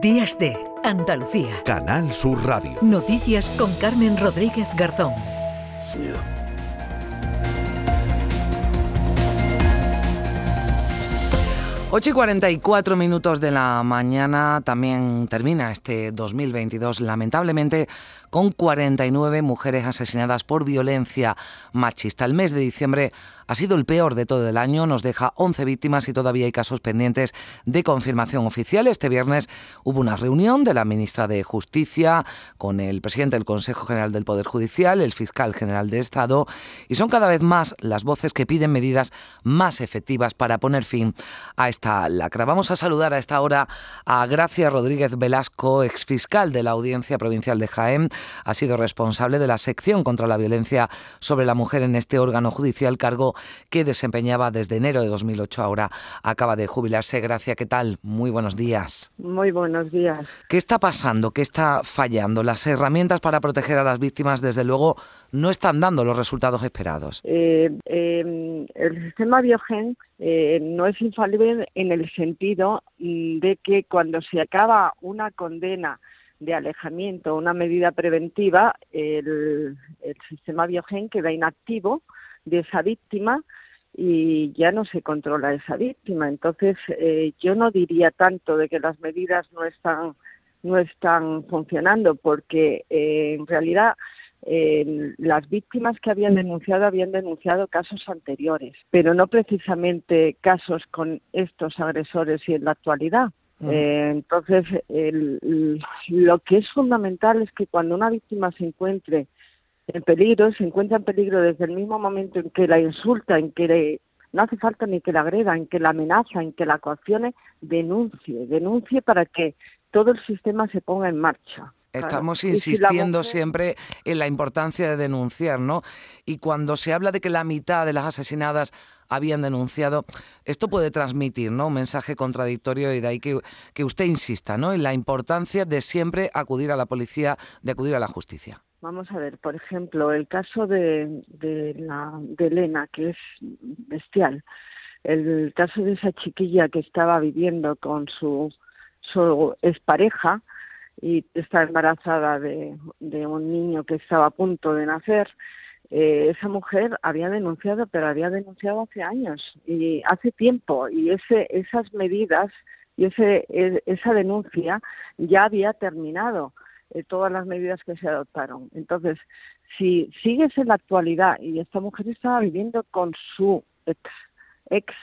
Días de Andalucía. Canal Sur Radio. Noticias con Carmen Rodríguez Garzón. 8 y 44 minutos de la mañana también termina este 2022, lamentablemente, con 49 mujeres asesinadas por violencia machista. El mes de diciembre ha sido el peor de todo el año, nos deja 11 víctimas y todavía hay casos pendientes de confirmación oficial. Este viernes hubo una reunión de la ministra de Justicia con el presidente del Consejo General del Poder Judicial, el fiscal general de Estado, y son cada vez más las voces que piden medidas más efectivas para poner fin a esta lacra. Vamos a saludar a esta hora a Gracia Rodríguez Velasco, exfiscal de la Audiencia Provincial de Jaén. Ha sido responsable de la sección contra la violencia sobre la mujer en este órgano judicial, cargo que desempeñaba desde enero de 2008. Ahora acaba de jubilarse. Gracia, ¿qué tal? Muy buenos días. Muy buenos días. ¿Qué está pasando? ¿Qué está fallando? Las herramientas para proteger a las víctimas, desde luego, no están dando los resultados esperados. Eh, em, el sistema Biogen eh, no es infalible en el sentido de que cuando se acaba una condena de alejamiento, una medida preventiva, el, el sistema Biogen queda inactivo de esa víctima y ya no se controla esa víctima. Entonces, eh, yo no diría tanto de que las medidas no están no están funcionando, porque eh, en realidad eh, las víctimas que habían denunciado habían denunciado casos anteriores, pero no precisamente casos con estos agresores y en la actualidad. Entonces, lo que es fundamental es que cuando una víctima se encuentre en peligro, se encuentra en peligro desde el mismo momento en que la insulta, en que no hace falta ni que la agreda, en que la amenaza, en que la coaccione, denuncie, denuncie para que todo el sistema se ponga en marcha. Estamos insistiendo siempre en la importancia de denunciar, ¿no? Y cuando se habla de que la mitad de las asesinadas habían denunciado, esto puede transmitir, ¿no? Un mensaje contradictorio y de ahí que, que usted insista, ¿no? En la importancia de siempre acudir a la policía, de acudir a la justicia. Vamos a ver, por ejemplo, el caso de, de, la, de Elena, que es bestial. El caso de esa chiquilla que estaba viviendo con su, su expareja y está embarazada de, de un niño que estaba a punto de nacer. Eh, esa mujer había denunciado, pero había denunciado hace años y hace tiempo. Y ese, esas medidas y ese, e, esa denuncia ya había terminado eh, todas las medidas que se adoptaron. Entonces, si sigues en la actualidad y esta mujer estaba viviendo con su ex, ex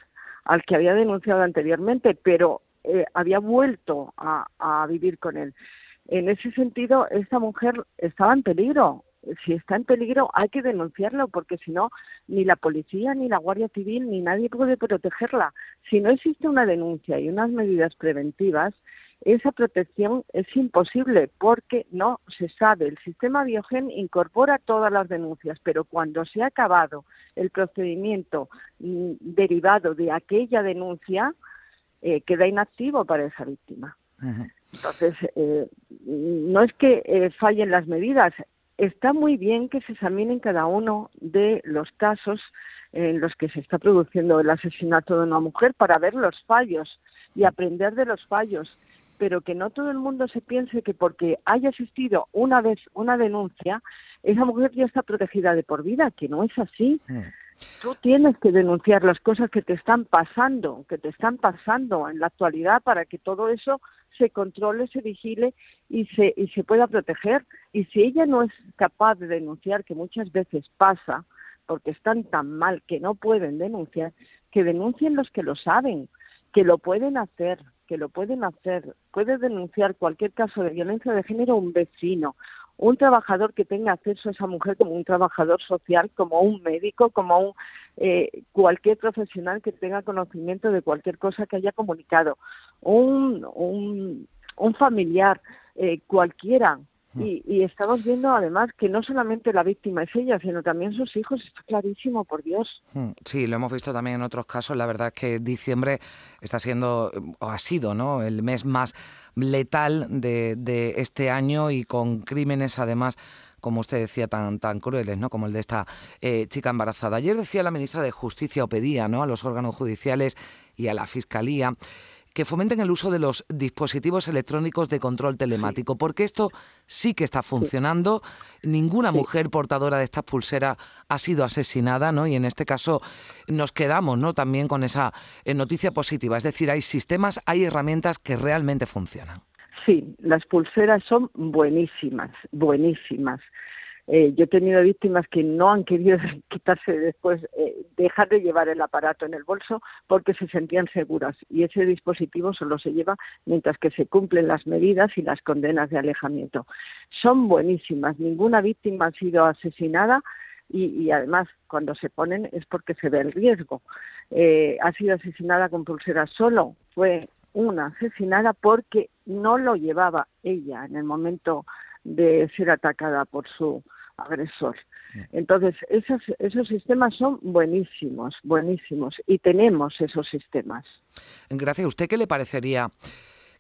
al que había denunciado anteriormente, pero eh, había vuelto a, a vivir con él. En ese sentido, esta mujer estaba en peligro. Si está en peligro, hay que denunciarlo, porque si no, ni la policía, ni la Guardia Civil, ni nadie puede protegerla. Si no existe una denuncia y unas medidas preventivas, esa protección es imposible porque no se sabe. El sistema Biogen incorpora todas las denuncias, pero cuando se ha acabado el procedimiento mm, derivado de aquella denuncia, eh, queda inactivo para esa víctima. Entonces, eh, no es que eh, fallen las medidas, está muy bien que se examinen cada uno de los casos en los que se está produciendo el asesinato de una mujer para ver los fallos y aprender de los fallos pero que no todo el mundo se piense que porque haya existido una vez una denuncia, esa mujer ya está protegida de por vida, que no es así. Mm. Tú tienes que denunciar las cosas que te están pasando, que te están pasando en la actualidad para que todo eso se controle, se vigile y se, y se pueda proteger. Y si ella no es capaz de denunciar, que muchas veces pasa, porque están tan mal que no pueden denunciar, que denuncien los que lo saben, que lo pueden hacer, que lo pueden hacer. Puede denunciar cualquier caso de violencia de género un vecino, un trabajador que tenga acceso a esa mujer como un trabajador social, como un médico, como un, eh, cualquier profesional que tenga conocimiento de cualquier cosa que haya comunicado, un, un, un familiar, eh, cualquiera Mm. Y, estamos viendo además que no solamente la víctima es ella, sino también sus hijos. Está clarísimo, por Dios. Mm. Sí, lo hemos visto también en otros casos. La verdad es que diciembre está siendo, o ha sido, ¿no? El mes más letal de, de este año y con crímenes además como usted decía, tan, tan crueles, ¿no? Como el de esta eh, chica embarazada. Ayer decía la ministra de Justicia, o pedía, ¿no? A los órganos judiciales y a la Fiscalía que fomenten el uso de los dispositivos electrónicos de control telemático, porque esto sí que está funcionando. Ninguna mujer portadora de estas pulseras ha sido asesinada, ¿no? Y en este caso nos quedamos, ¿no? También con esa eh, noticia positiva, es decir, hay sistemas, hay herramientas que realmente funcionan. Sí, las pulseras son buenísimas, buenísimas. Eh, yo he tenido víctimas que no han querido quitarse después, eh, dejar de llevar el aparato en el bolso porque se sentían seguras y ese dispositivo solo se lleva mientras que se cumplen las medidas y las condenas de alejamiento. Son buenísimas, ninguna víctima ha sido asesinada y, además cuando se ponen es porque se ve el riesgo. Eh, ha sido asesinada con pulsera solo, fue una asesinada porque no lo llevaba ella en el momento de ser atacada por su agresor. Entonces, esos, esos sistemas son buenísimos, buenísimos, y tenemos esos sistemas. Gracias. ¿Usted qué le parecería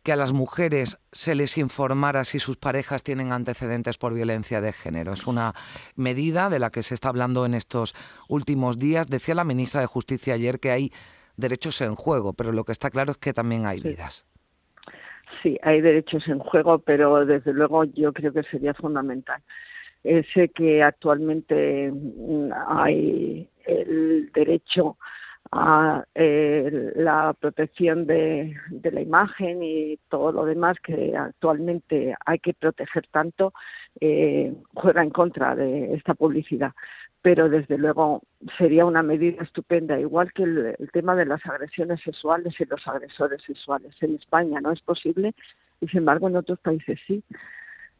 que a las mujeres se les informara si sus parejas tienen antecedentes por violencia de género? Es una medida de la que se está hablando en estos últimos días. Decía la ministra de Justicia ayer que hay derechos en juego, pero lo que está claro es que también hay vidas. Sí, hay derechos en juego, pero desde luego yo creo que sería fundamental. Eh, sé que actualmente mm, hay el derecho a eh, la protección de, la imagen y todo lo demás que actualmente hay que proteger tanto eh, juega en contra de esta publicidad pero desde luego sería una medida estupenda, igual que el, tema de las agresiones sexuales y los agresores sexuales. En España no es posible y, sin embargo, en otros países sí.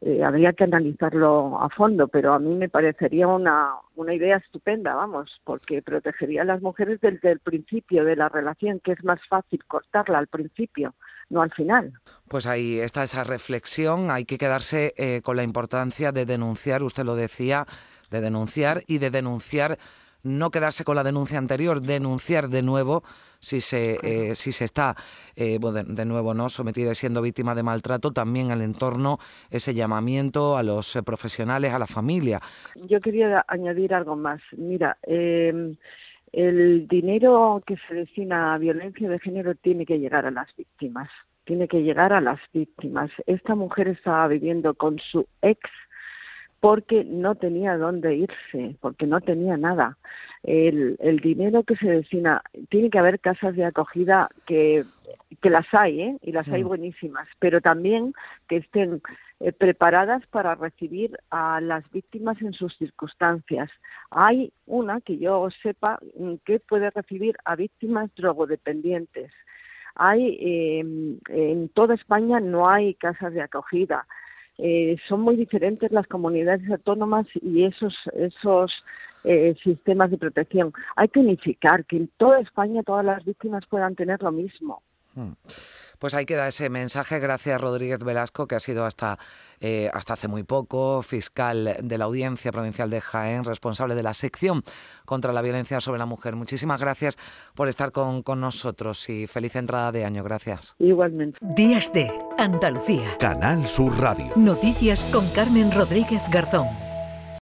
Eh, habría que analizarlo a fondo, pero a mí me parecería una, una idea estupenda, vamos, porque protegería a las mujeres desde el principio de la relación, que es más fácil cortarla al principio, no al final. Pues ahí está esa reflexión, hay que quedarse eh, con la importancia de denunciar, usted lo decía, de denunciar y de denunciar no quedarse con la denuncia anterior, denunciar de nuevo si se, eh, si se está eh, de, nuevo no sometida y siendo víctima de maltrato, también al entorno, ese llamamiento a los eh, profesionales, a la familia. Yo quería añadir algo más. Mira, em, el dinero que se destina a violencia de género tiene que llegar a las víctimas, tiene que llegar a las víctimas. Esta mujer estaba viviendo con su ex porque no tenía dónde irse, porque no tenía nada. El, el, dinero que se destina, tiene que haber casas de acogida que, que las hay, ¿eh? y las hay buenísimas, pero también que estén eh, preparadas para recibir a las víctimas en sus circunstancias. Hay una que yo sepa que puede recibir a víctimas drogodependientes. Hay eh, en toda España no hay casas de acogida eh, son muy diferentes las comunidades autónomas y esos, esos eh, sistemas de protección. Hay que unificar, que en toda España todas las víctimas puedan tener lo mismo. Hmm. Pues ahí queda ese mensaje. Gracias, Rodríguez Velasco, que ha sido hasta, eh, hasta hace muy poco fiscal de la Audiencia Provincial de Jaén, responsable de la sección contra la violencia sobre la mujer. Muchísimas gracias por estar con, con nosotros y feliz entrada de año. Gracias. Igualmente. Días de Andalucía. Canal Sur Radio. Noticias con Carmen Rodríguez Garzón.